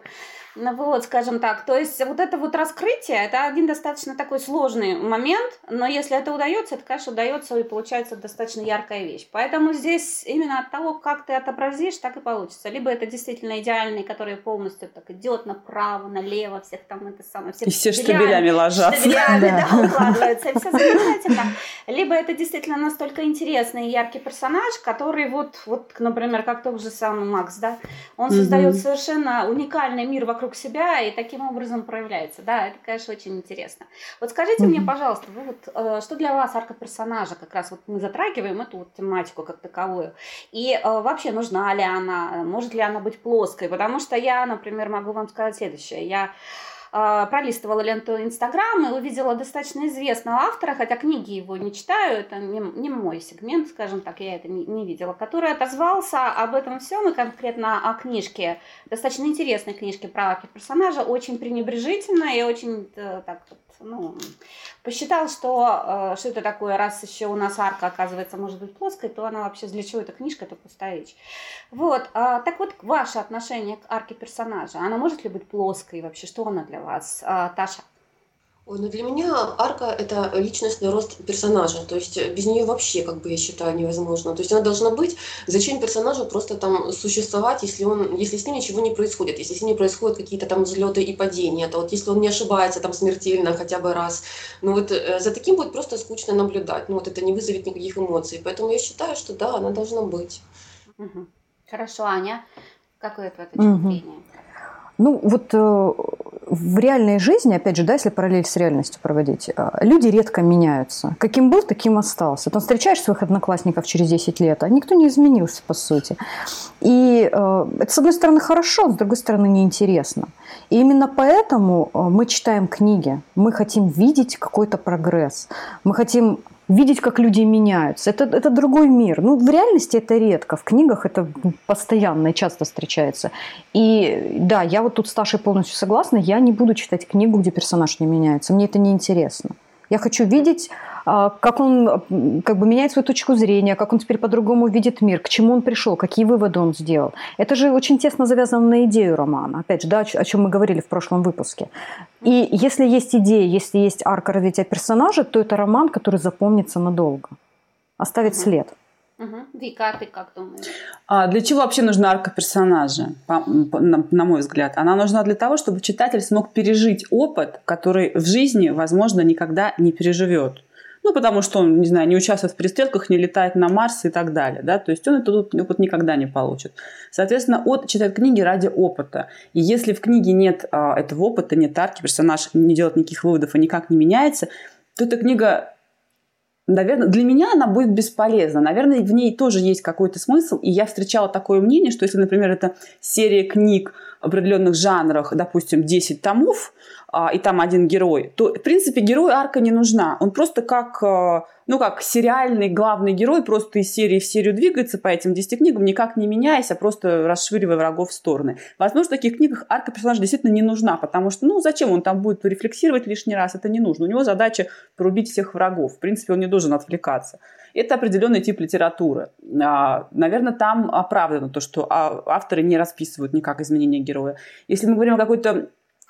[SPEAKER 1] Ну вот, скажем так. То есть вот это вот раскрытие, это один достаточно такой сложный момент, но если это удается, это, конечно, удается и получается достаточно яркая вещь. Поэтому здесь именно от того, как ты отобразишь, так и получится. Либо это действительно идеальный, который полностью так идет направо, налево, всех там это самое... Все
[SPEAKER 3] и все штабелями ложатся.
[SPEAKER 1] Штабелями, да, да укладываются, и все замечательно. Либо это действительно настолько интересный и яркий персонаж, который вот, вот например, как тот же самый Макс, да, он создает совершенно уникальный мир вокруг вокруг себя и таким образом проявляется. Да, это, конечно, очень интересно. Вот скажите mm-hmm. мне, пожалуйста, вы вот, э, что для вас арка персонажа? Как раз вот мы затрагиваем эту вот тематику как таковую. И э, вообще нужна ли она? Может ли она быть плоской? Потому что я, например, могу вам сказать следующее. Я пролистывала ленту Инстаграм и увидела достаточно известного автора, хотя книги его не читаю, это не, не мой сегмент, скажем так, я это не, не видела, который отозвался об этом всем и конкретно о книжке, достаточно интересной книжке про персонажа, очень пренебрежительно и очень э, так ну, посчитал, что, э, что это такое, раз еще у нас арка, оказывается, может быть плоской, то она вообще для чего эта книжка, это пустая вещь. Вот, а, так вот, ваше отношение к арке персонажа, она может ли быть плоской вообще, что она для вас, а, Таша?
[SPEAKER 2] Ой, ну для меня арка – это личностный рост персонажа, то есть без нее вообще, как бы я считаю, невозможно. То есть она должна быть. Зачем персонажу просто там существовать, если он, если с ним ничего не происходит, если с ним не происходят какие-то там взлеты и падения, то вот если он не ошибается там смертельно хотя бы раз, ну вот э, за таким будет просто скучно наблюдать, ну вот это не вызовет никаких эмоций, поэтому я считаю, что да, она должна быть.
[SPEAKER 1] Угу. Хорошо, Аня, какое твое точка угу. зрения?
[SPEAKER 4] Ну, вот э, в реальной жизни, опять же, да, если параллель с реальностью проводить, э, люди редко меняются. Каким был, таким остался. Ты встречаешь своих одноклассников через 10 лет, а никто не изменился, по сути. И э, это, с одной стороны, хорошо, с другой стороны, неинтересно. И именно поэтому э, мы читаем книги, мы хотим видеть какой-то прогресс, мы хотим видеть, как люди меняются. Это, это другой мир. Ну, в реальности это редко. В книгах это постоянно и часто встречается. И да, я вот тут с Ташей полностью согласна. Я не буду читать книгу, где персонаж не меняется. Мне это не интересно. Я хочу видеть а, как он как бы меняет свою точку зрения, как он теперь по-другому видит мир, к чему он пришел, какие выводы он сделал. Это же очень тесно завязано на идею романа, опять же, да, о чем мы говорили в прошлом выпуске. И если есть идея, если есть арка развития персонажа, то это роман, который запомнится надолго, оставит след.
[SPEAKER 1] Угу. Вика, а ты как думаешь?
[SPEAKER 3] А для чего вообще нужна арка персонажа, по, по, на, на мой взгляд? Она нужна для того, чтобы читатель смог пережить опыт, который в жизни, возможно, никогда не переживет. Ну, потому что он, не знаю, не участвует в перестрелках, не летает на Марс и так далее, да, то есть он этот опыт никогда не получит. Соответственно, от читает книги ради опыта. И если в книге нет а, этого опыта, нет арки, персонаж не делает никаких выводов и никак не меняется, то эта книга наверное, для меня она будет бесполезна. Наверное, в ней тоже есть какой-то смысл. И я встречала такое мнение, что если, например, это серия книг определенных жанрах, допустим, 10 томов, а, и там один герой, то, в принципе, герою арка не нужна. Он просто как, а, ну, как сериальный главный герой, просто из серии в серию двигается по этим 10 книгам, никак не меняясь, а просто расшвыривая врагов в стороны. Возможно, в таких книгах арка персонажа действительно не нужна, потому что, ну, зачем он там будет рефлексировать лишний раз, это не нужно. У него задача порубить всех врагов. В принципе, он не должен отвлекаться. Это определенный тип литературы. А, наверное, там оправдано то, что авторы не расписывают никак изменения героя. Если мы говорим о какой-то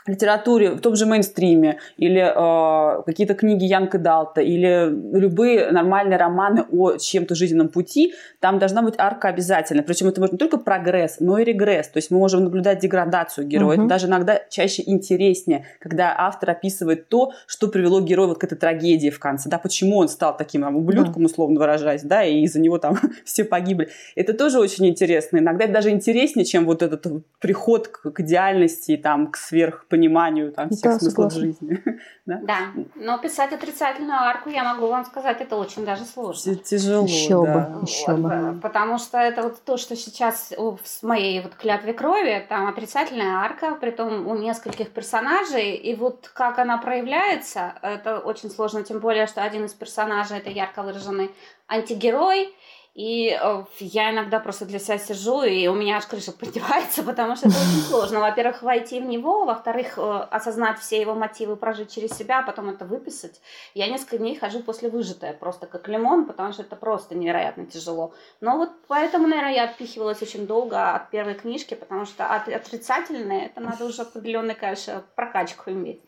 [SPEAKER 3] литературе, в том же мейнстриме, или э, какие-то книги Янка Далта, или любые нормальные романы о чем-то жизненном пути, там должна быть арка обязательно. Причем это может не только прогресс, но и регресс. То есть мы можем наблюдать деградацию героя. Угу. Это даже иногда чаще интереснее, когда автор описывает то, что привело героя вот к этой трагедии в конце. Да, почему он стал таким там, ублюдком, условно выражаясь, да, и из-за него там все погибли. Это тоже очень интересно. Иногда это даже интереснее, чем вот этот приход к, к идеальности, там, к сверх пониманию там, всех да, смыслов согласна. жизни.
[SPEAKER 1] да? да, но писать отрицательную арку, я могу вам сказать, это очень даже сложно.
[SPEAKER 3] Тяжело,
[SPEAKER 4] еще
[SPEAKER 3] да.
[SPEAKER 4] бы, еще вот, бы. Э,
[SPEAKER 1] потому что это вот то, что сейчас в моей вот клятве крови, там отрицательная арка, при том у нескольких персонажей, и вот как она проявляется, это очень сложно, тем более, что один из персонажей это ярко выраженный антигерой, И э, я иногда просто для себя сижу, и у меня аж крыша подевается, потому что это очень сложно. Во-первых, войти в него, во-вторых, э, осознать все его мотивы, прожить через себя, а потом это выписать. Я несколько дней хожу после выжатая, просто как лимон, потому что это просто невероятно тяжело. Но вот поэтому, наверное, я отпихивалась очень долго от первой книжки, потому что от отрицательное, это надо уже определенную, конечно, прокачку иметь.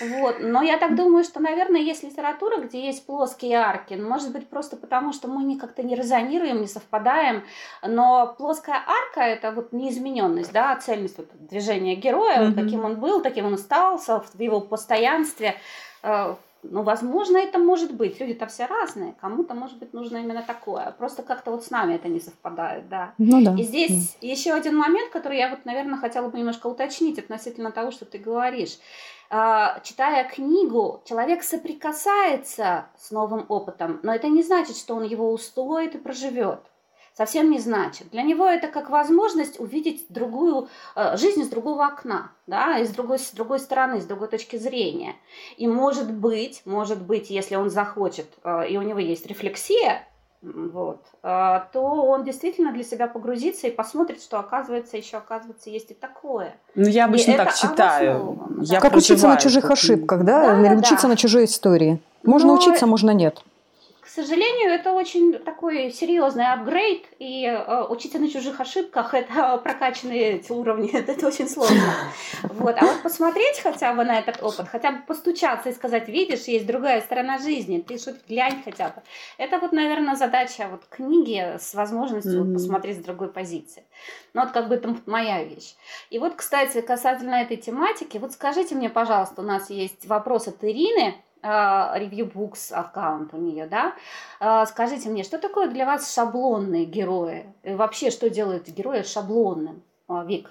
[SPEAKER 1] Вот. Но я так думаю, что, наверное, есть литература, где есть плоские арки. Может быть, просто потому, что мы как-то не разобрались резонируем, не совпадаем, но плоская арка – это вот неизмененность, да, цельность вот, движения героя, mm-hmm. вот, каким он был, таким он остался, в его постоянстве. Э, ну, возможно, это может быть. Люди-то все разные. Кому-то, может быть, нужно именно такое. Просто как-то вот с нами это не совпадает, да.
[SPEAKER 4] Ну, да.
[SPEAKER 1] И здесь да. еще один момент, который я вот, наверное, хотела бы немножко уточнить относительно того, что ты говоришь. А, читая книгу, человек соприкасается с новым опытом, но это не значит, что он его устоит и проживет. Совсем не значит. Для него это как возможность увидеть другую э, жизнь с другого окна, да, и с другой, с другой стороны, с другой точки зрения. И может быть, может быть, если он захочет, э, и у него есть рефлексия, вот, а, то он действительно для себя погрузится и посмотрит, что оказывается, еще оказывается, есть и такое.
[SPEAKER 3] Ну, я обычно и так читаю.
[SPEAKER 4] Я как учиться на чужих ошибках, да? да Или учиться да. на чужой истории. Можно Но... учиться, можно нет
[SPEAKER 1] сожалению, это очень такой серьезный апгрейд, и э, учиться на чужих ошибках – это прокачанные эти уровни, это очень сложно. Вот. А вот посмотреть хотя бы на этот опыт, хотя бы постучаться и сказать, видишь, есть другая сторона жизни, ты что глянь хотя бы. Это вот, наверное, задача вот книги с возможностью mm-hmm. вот, посмотреть с другой позиции. Ну, вот как бы это моя вещь. И вот, кстати, касательно этой тематики, вот скажите мне, пожалуйста, у нас есть вопрос от Ирины, Review Books аккаунт у нее, да. А, скажите мне, что такое для вас шаблонные герои? И вообще, что делает героя шаблонным? А, Вик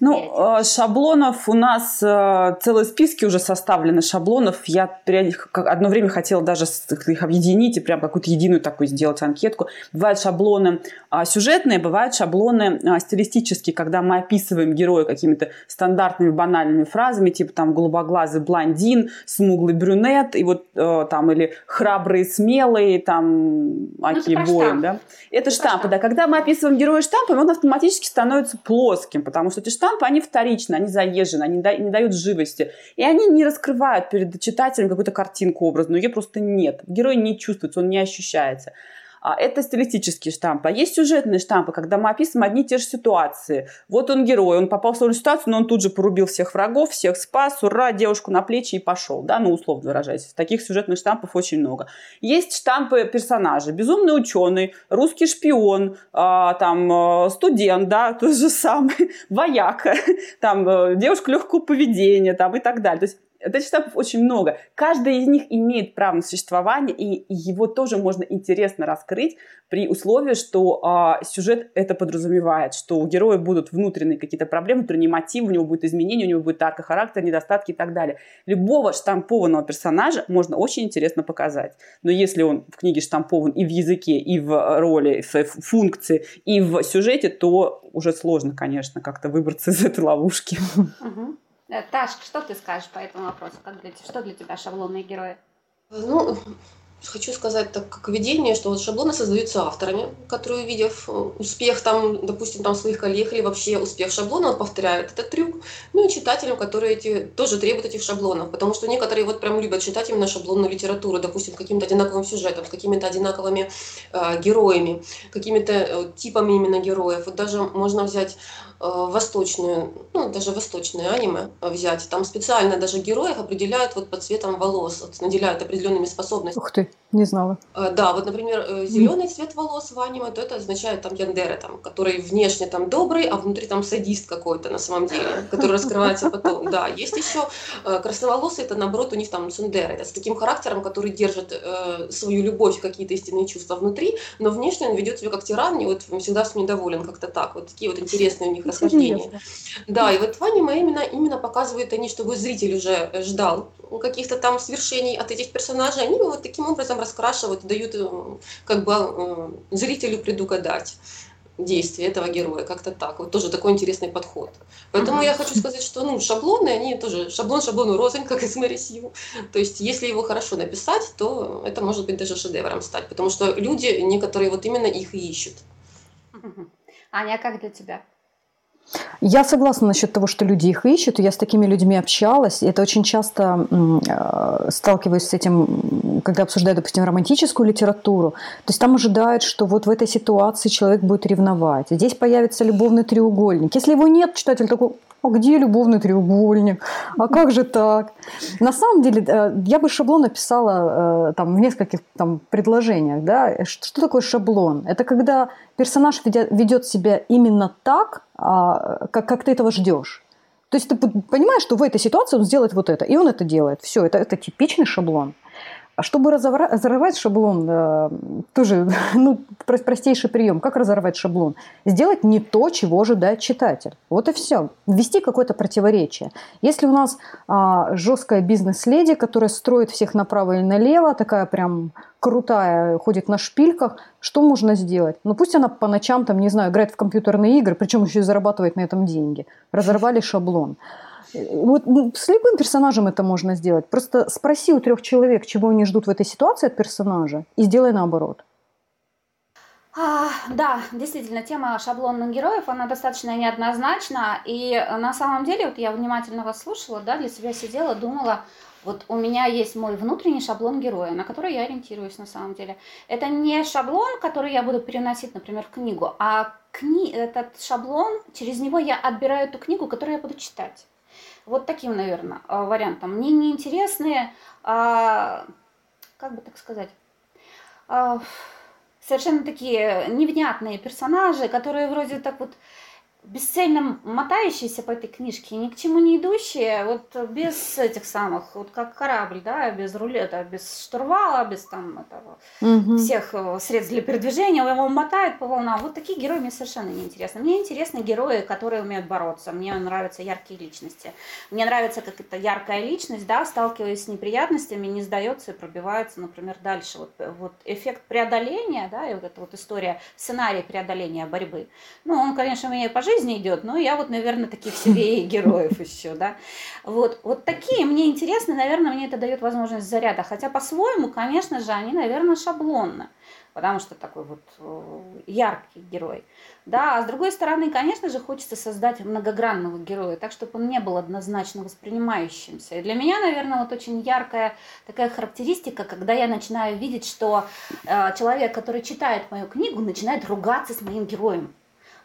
[SPEAKER 3] Ну, э, шаблонов у нас э, целые списки уже составлены шаблонов. Я одно время хотела даже их объединить и прям какую-то единую такую сделать анкетку. Бывают шаблоны а, сюжетные, бывают шаблоны а, стилистические, когда мы описываем героя какими-то стандартными банальными фразами, типа там голубоглазый блондин, смуглый брюнет, и вот э, там или храбрый, смелый, там Аки ну, Боем, да? Это, это штампы, да. Когда мы описываем героя штампами, он автоматически становится плоским, потому потому что эти штампы, они вторичны, они заезжены, они не дают живости. И они не раскрывают перед читателем какую-то картинку образную, ее просто нет. Герой не чувствуется, он не ощущается. А это стилистические штампы. А есть сюжетные штампы, когда мы описываем одни и те же ситуации. Вот он герой, он попал в сложную ситуацию, но он тут же порубил всех врагов, всех спас, ура, девушку на плечи и пошел. Да, ну, условно выражаясь. Таких сюжетных штампов очень много. Есть штампы персонажей. Безумный ученый, русский шпион, а, там, а, студент, да, тот же самый, вояка, там, а, девушка легкого поведения, там, и так далее. То есть Этих штампов очень много. Каждый из них имеет право на существование, и его тоже можно интересно раскрыть при условии, что а, сюжет это подразумевает, что у героя будут внутренние какие-то проблемы, внутренние мотивы, у него будет изменения, у него будет арка характера, недостатки и так далее. Любого штампованного персонажа можно очень интересно показать. Но если он в книге штампован и в языке, и в роли, и в функции, и в сюжете, то уже сложно, конечно, как-то выбраться из этой ловушки.
[SPEAKER 1] Uh-huh. Э, Таш, что ты скажешь по этому вопросу? Как для, что для тебя шаблонные герои?
[SPEAKER 2] Ну, хочу сказать так, как видение, что вот шаблоны создаются авторами, которые, увидев э, успех там, допустим, там своих коллег или вообще успех шаблона, повторяют этот трюк. Ну и читателям, которые эти, тоже требуют этих шаблонов, потому что некоторые вот прям любят читать именно шаблонную литературу, допустим, каким-то одинаковым сюжетом, с какими-то одинаковыми э, героями, какими-то э, типами именно героев. Вот даже можно взять Э, восточную, ну, даже восточное аниме взять, там специально даже героев определяют вот по цветам волос, вот, наделяют определенными способностями.
[SPEAKER 4] Ух ты, не знала.
[SPEAKER 2] Э, да, вот, например, э, зеленый цвет волос в аниме, то это означает там Яндеры, там, который внешне там добрый, а внутри там садист какой-то на самом деле, который раскрывается потом. Да, есть еще красноволосые, это наоборот у них там сундеры, это с таким характером, который держит э, свою любовь, какие-то истинные чувства внутри, но внешне он ведет себя как тиран, и вот всегда с недоволен как-то так. Вот такие вот интересные у них расхождение. Да, и вот аниме именно, именно показывают они, чтобы зритель уже ждал каких-то там свершений от этих персонажей, они вот таким образом раскрашивают, дают э, как бы э, зрителю предугадать действия этого героя, как-то так. Вот тоже такой интересный подход. Поэтому я хочу сказать, что ну, шаблоны, они тоже шаблон шаблону рознь, как из Мэри Сью. То есть если его хорошо написать, то это может быть даже шедевром стать, потому что люди некоторые вот именно их и ищут.
[SPEAKER 1] Аня, а как для тебя?
[SPEAKER 4] Я согласна насчет того, что люди их ищут. Я с такими людьми общалась. Это очень часто э, сталкиваюсь с этим, когда обсуждаю, допустим, романтическую литературу. То есть там ожидают, что вот в этой ситуации человек будет ревновать. Здесь появится любовный треугольник. Если его нет, читатель такой, а где любовный треугольник? А как же так? На самом деле, э, я бы шаблон написала э, там, в нескольких там, предложениях. Да? Что такое шаблон? Это когда персонаж ведет себя именно так, а, как, как ты этого ждешь. То есть ты понимаешь, что в этой ситуации он сделает вот это, и он это делает. Все, это, это типичный шаблон. А чтобы разорвать шаблон, э, тоже ну, простейший прием. Как разорвать шаблон? Сделать не то, чего ожидает читатель. Вот и все. Ввести какое-то противоречие. Если у нас а, жесткая бизнес-леди, которая строит всех направо и налево, такая прям крутая, ходит на шпильках, что можно сделать? Ну пусть она по ночам, там, не знаю, играет в компьютерные игры, причем еще и зарабатывает на этом деньги. Разорвали шаблон. Вот с любым персонажем это можно сделать. Просто спроси у трех человек, чего они ждут в этой ситуации от персонажа, и сделай наоборот.
[SPEAKER 1] А, да, действительно, тема шаблонных героев, она достаточно неоднозначна. И на самом деле, вот я внимательно вас слушала, да, для себя сидела, думала, вот у меня есть мой внутренний шаблон героя, на который я ориентируюсь на самом деле. Это не шаблон, который я буду переносить, например, в книгу, а кни... этот шаблон, через него я отбираю ту книгу, которую я буду читать. Вот таким, наверное, а, вариантом. Мне не интересны, а, как бы так сказать, а, совершенно такие невнятные персонажи, которые вроде так вот бесцельно мотающиеся по этой книжке, ни к чему не идущие, вот без этих самых, вот как корабль, да, без рулета, без штурвала, без там этого, угу. всех э, средств для передвижения, его мотают по волнам. Вот такие герои мне совершенно не интересны. Мне интересны герои, которые умеют бороться. Мне нравятся яркие личности. Мне нравится, как эта яркая личность, да, сталкиваясь с неприятностями, не сдается и пробивается, например, дальше. Вот, вот эффект преодоления, да, и вот эта вот история, сценарий преодоления борьбы. Ну, он, конечно, у меня по жизни жизни идет, но я вот, наверное, таких себе и героев еще, да. Вот, вот такие мне интересны, наверное, мне это дает возможность заряда. Хотя по-своему, конечно же, они, наверное, шаблонно потому что такой вот э, яркий герой. Да, а с другой стороны, конечно же, хочется создать многогранного героя, так, чтобы он не был однозначно воспринимающимся. И для меня, наверное, вот очень яркая такая характеристика, когда я начинаю видеть, что э, человек, который читает мою книгу, начинает ругаться с моим героем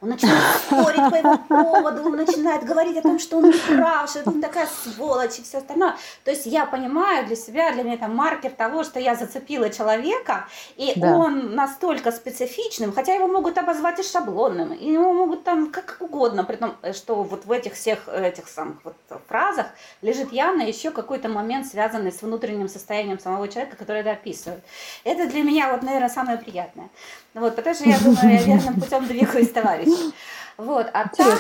[SPEAKER 1] он начинает спорить по его поводу, он начинает говорить о том, что он прав, что он такая сволочь и все остальное. То есть я понимаю для себя, для меня это маркер того, что я зацепила человека, и да. он настолько специфичным, хотя его могут обозвать и шаблонным, и его могут там как угодно, при том, что вот в этих всех этих самых вот фразах лежит явно еще какой-то момент, связанный с внутренним состоянием самого человека, который это описывает. Это для меня вот, наверное, самое приятное. Вот, потому что я думаю, я верным путем двигаюсь, товарищи. Вот, а так,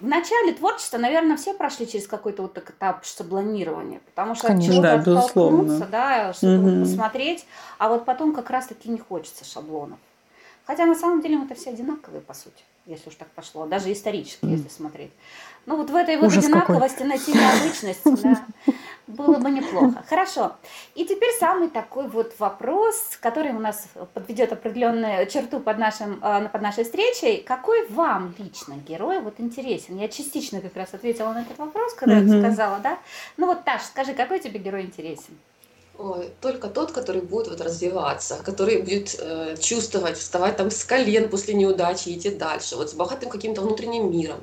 [SPEAKER 1] в начале творчества, наверное, все прошли через какой-то вот этап шаблонирования, потому что Конечно, от чего-то да, оттолкнуться, да, что-то угу. посмотреть, а вот потом как раз-таки не хочется шаблонов. Хотя на самом деле мы это все одинаковые, по сути, если уж так пошло, даже исторически, если смотреть. Ну вот в этой вот Ужас одинаковости какой. найти необычность, да, было бы неплохо. Хорошо. И теперь самый такой вот вопрос, который у нас подведет определенную черту под, нашим, э, под нашей встречей. Какой вам лично герой вот интересен? Я частично как раз ответила на этот вопрос, когда я сказала, да? Ну вот, Таш, скажи, какой тебе герой интересен?
[SPEAKER 2] Ой, только тот, который будет вот развиваться, который будет э, чувствовать, вставать там с колен после неудачи и идти дальше, вот с богатым каким-то внутренним миром,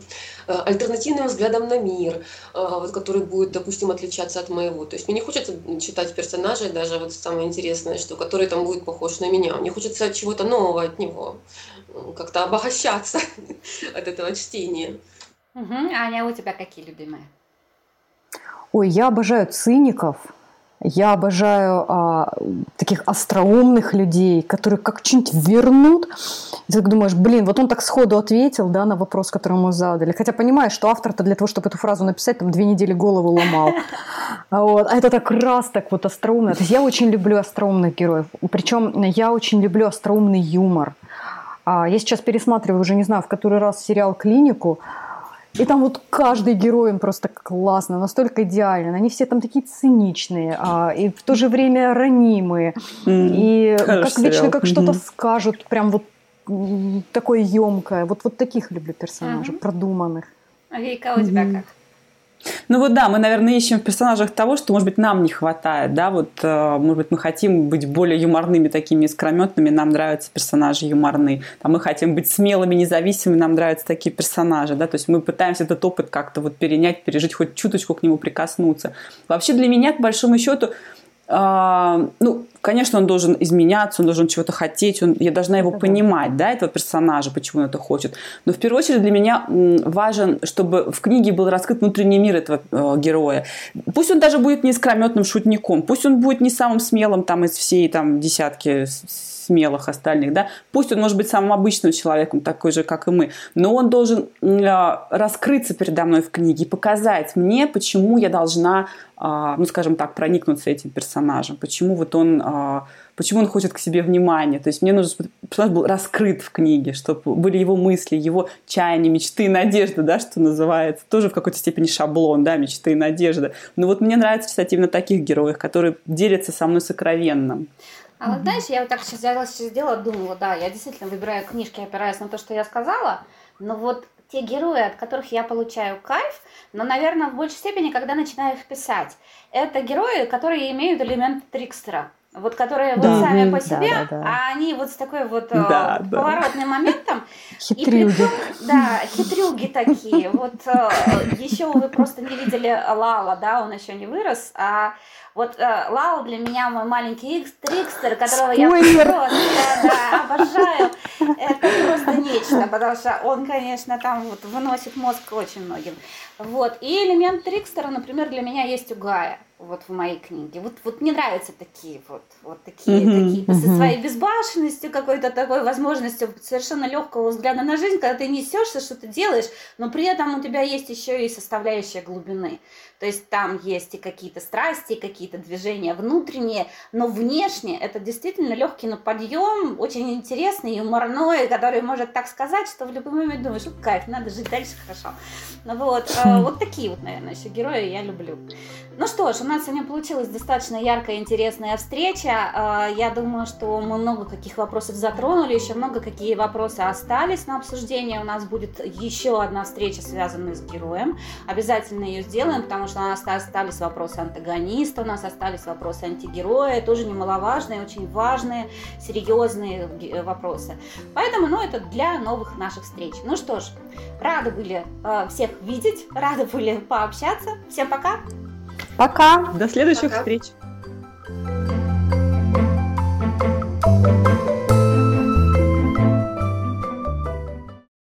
[SPEAKER 2] э, альтернативным взглядом на мир, э, вот, который будет, допустим, отличаться от моего. То есть мне не хочется читать персонажей, даже вот самое интересное, что который там будет похож на меня. Мне хочется чего-то нового от него, как-то обогащаться от этого чтения.
[SPEAKER 1] Угу. Аня, у тебя какие любимые?
[SPEAKER 4] Ой, я обожаю циников – я обожаю а, таких остроумных людей, которые как что-нибудь вернут. И ты думаешь, блин, вот он так сходу ответил да, на вопрос, который ему задали. Хотя понимаешь, что автор-то для того, чтобы эту фразу написать, там две недели голову ломал. Вот. А это так раз так вот остроумно. То есть я очень люблю остроумных героев. Причем я очень люблю остроумный юмор. А я сейчас пересматриваю уже, не знаю, в который раз сериал «Клинику», и там вот каждый герой, он просто классно, настолько идеален. Они все там такие циничные, а, и в то же время ранимые. Mm, и как сериал. вечно как mm-hmm. что-то скажут, прям вот такое емкое. Вот, вот таких люблю персонажей, mm-hmm. продуманных.
[SPEAKER 1] А Вика, у тебя mm-hmm. как?
[SPEAKER 3] Ну вот да, мы, наверное, ищем в персонажах того, что, может быть, нам не хватает, да, вот, э, может быть, мы хотим быть более юморными, такими искрометными, нам нравятся персонажи юморные, а мы хотим быть смелыми, независимыми, нам нравятся такие персонажи, да, то есть мы пытаемся этот опыт как-то вот перенять, пережить, хоть чуточку к нему прикоснуться. Вообще для меня, к большому счету, а, ну, конечно, он должен изменяться, он должен чего-то хотеть, он, я должна его это понимать, да. да, этого персонажа, почему он это хочет. Но в первую очередь для меня важен, чтобы в книге был раскрыт внутренний мир этого э, героя. Пусть он даже будет не искрометным шутником, пусть он будет не самым смелым там из всей там десятки смелых остальных, да, пусть он может быть самым обычным человеком, такой же, как и мы, но он должен э, раскрыться передо мной в книге и показать мне, почему я должна, э, ну, скажем так, проникнуться этим персонажем, почему вот он, э, почему он хочет к себе внимания, то есть мне нужно, чтобы персонаж был раскрыт в книге, чтобы были его мысли, его чаяния, мечты и надежды, да, что называется, тоже в какой-то степени шаблон, да, мечты и надежды, но вот мне нравится читать именно таких героев, которые делятся со мной сокровенным.
[SPEAKER 1] А вот знаешь, я вот так сейчас взяла, сейчас сделала, думала, да, я действительно выбираю книжки, опираясь на то, что я сказала, но вот те герои, от которых я получаю кайф, но, наверное, в большей степени, когда начинаю их писать, это герои, которые имеют элемент трикстера. Вот которые да, вот сами по себе, да, да, да. а они вот с такой вот да, э, поворотным да. моментом.
[SPEAKER 4] Хитрюги. И притом,
[SPEAKER 1] да, хитрюги такие. Вот э, еще вы просто не видели Лала, да, он еще не вырос, а вот э, Лау для меня мой маленький трикстер, которого Спойлер. я просто да, обожаю. Это просто нечто, потому что он, конечно, там вот выносит мозг очень многим. Вот. И элемент трикстера, например, для меня есть у Гая вот в моей книге. Вот, вот мне нравятся такие вот, вот такие, mm-hmm. такие mm-hmm. со своей безбашенностью, какой-то такой возможностью совершенно легкого взгляда на жизнь, когда ты несешься, что ты делаешь, но при этом у тебя есть еще и составляющая глубины. То есть там есть и какие-то страсти, и какие-то движения внутренние, но внешне это действительно легкий на подъем, очень интересный, юморной, который может так сказать, что в любой момент думаешь, ну кайф, надо жить дальше хорошо. Ну вот, э, вот такие вот, наверное, еще герои я люблю. Ну что ж, у нас сегодня получилась достаточно яркая и интересная встреча. Э, я думаю, что мы много каких вопросов затронули, еще много какие вопросы остались на обсуждение. У нас будет еще одна встреча, связанная с героем. Обязательно ее сделаем, потому что у нас остались вопросы антагониста, у нас остались вопросы антигероя, тоже немаловажные, очень важные, серьезные э, вопросы. Поэтому, ну, это для новых наших встреч. Ну что ж, рады были э, всех видеть, рады были пообщаться. Всем пока!
[SPEAKER 3] Пока! До следующих пока. встреч!